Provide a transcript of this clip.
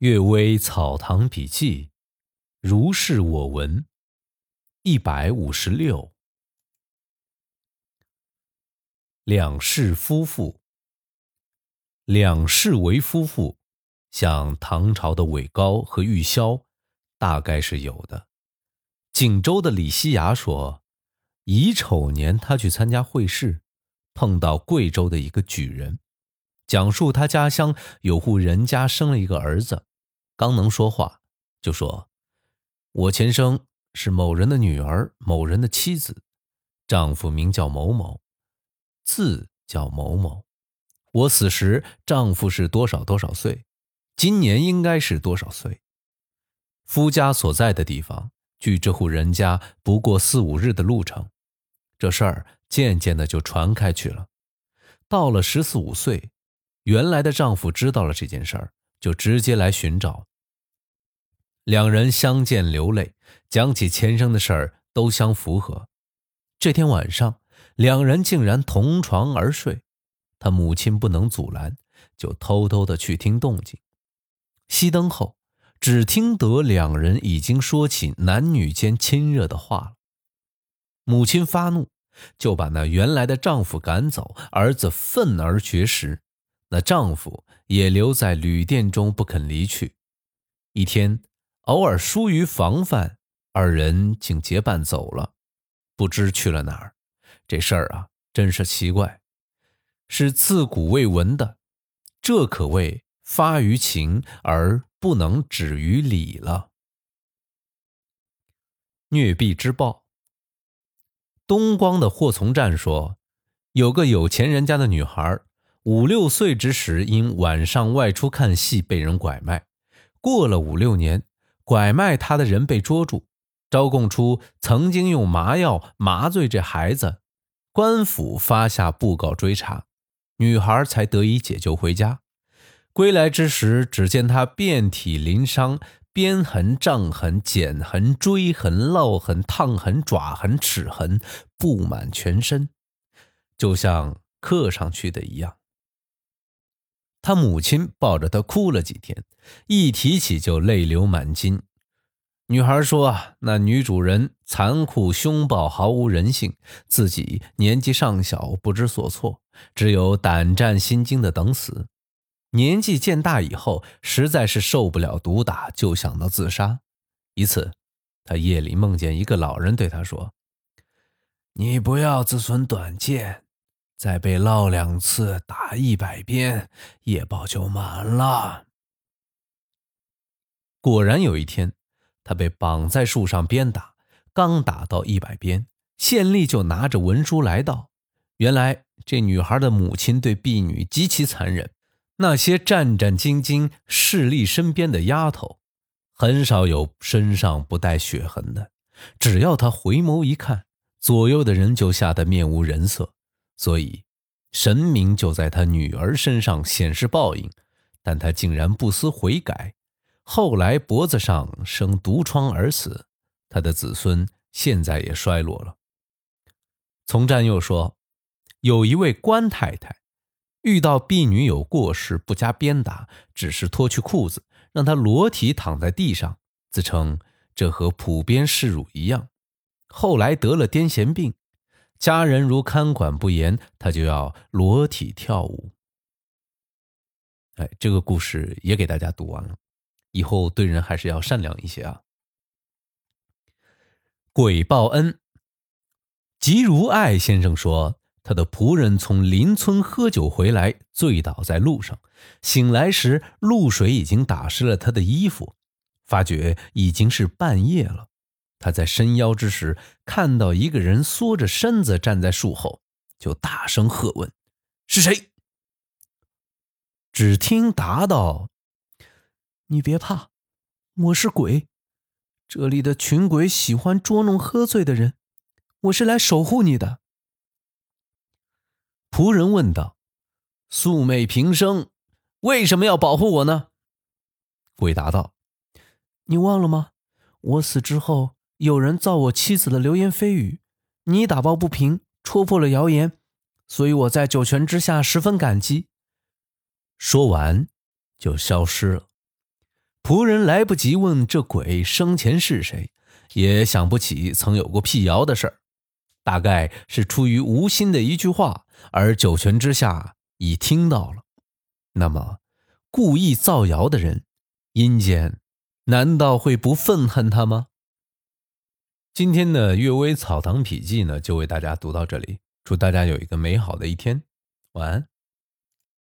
《岳微草堂笔记》，如是我闻，一百五十六。两世夫妇，两世为夫妇，像唐朝的韦高和玉箫，大概是有的。锦州的李西雅说，乙丑年他去参加会试，碰到贵州的一个举人。讲述他家乡有户人家生了一个儿子，刚能说话，就说：“我前生是某人的女儿，某人的妻子，丈夫名叫某某，字叫某某。我死时，丈夫是多少多少岁，今年应该是多少岁。夫家所在的地方，距这户人家不过四五日的路程。这事儿渐渐的就传开去了，到了十四五岁。”原来的丈夫知道了这件事儿，就直接来寻找。两人相见流泪，讲起前生的事儿，都相符合。这天晚上，两人竟然同床而睡。他母亲不能阻拦，就偷偷的去听动静。熄灯后，只听得两人已经说起男女间亲热的话了。母亲发怒，就把那原来的丈夫赶走，儿子愤而绝食。那丈夫也留在旅店中不肯离去。一天，偶尔疏于防范，二人竟结伴走了，不知去了哪儿。这事儿啊，真是奇怪，是自古未闻的。这可谓发于情而不能止于理了。虐婢之报。东光的霍从战说，有个有钱人家的女孩。五六岁之时，因晚上外出看戏被人拐卖。过了五六年，拐卖他的人被捉住，招供出曾经用麻药麻醉这孩子。官府发下布告追查，女孩才得以解救回家。归来之时，只见她遍体鳞伤，鞭痕、杖痕、剪痕、锥痕、烙痕、烫痕、爪痕、齿痕布满全身，就像刻上去的一样。他母亲抱着他哭了几天，一提起就泪流满襟。女孩说：“啊，那女主人残酷凶暴，毫无人性。自己年纪尚小，不知所措，只有胆战心惊的等死。年纪渐大以后，实在是受不了毒打，就想到自杀。一次，他夜里梦见一个老人对他说：‘你不要自损短见。’”再被烙两次，打一百鞭，夜报就满了。果然有一天，他被绑在树上鞭打，刚打到一百鞭，县吏就拿着文书来到。原来这女孩的母亲对婢女极其残忍，那些战战兢兢侍立身边的丫头，很少有身上不带血痕的。只要她回眸一看，左右的人就吓得面无人色。所以，神明就在他女儿身上显示报应，但他竟然不思悔改，后来脖子上生毒疮而死。他的子孙现在也衰落了。从战又说，有一位官太太，遇到婢女有过失，不加鞭打，只是脱去裤子，让她裸体躺在地上，自称这和普遍示辱一样。后来得了癫痫病。家人如看管不严，他就要裸体跳舞。哎，这个故事也给大家读完了，以后对人还是要善良一些啊。鬼报恩。吉如爱先生说，他的仆人从邻村喝酒回来，醉倒在路上，醒来时露水已经打湿了他的衣服，发觉已经是半夜了。他在伸腰之时，看到一个人缩着身子站在树后，就大声喝问：“是谁？”只听答道：“你别怕，我是鬼。这里的群鬼喜欢捉弄喝醉的人，我是来守护你的。”仆人问道：“素昧平生，为什么要保护我呢？”鬼答道：“你忘了吗？我死之后。”有人造我妻子的流言蜚语，你打抱不平，戳破了谣言，所以我在九泉之下十分感激。说完，就消失了。仆人来不及问这鬼生前是谁，也想不起曾有过辟谣的事儿，大概是出于无心的一句话，而九泉之下已听到了。那么，故意造谣的人，阴间难道会不愤恨他吗？今天的《阅微草堂笔记》呢，就为大家读到这里。祝大家有一个美好的一天，晚安。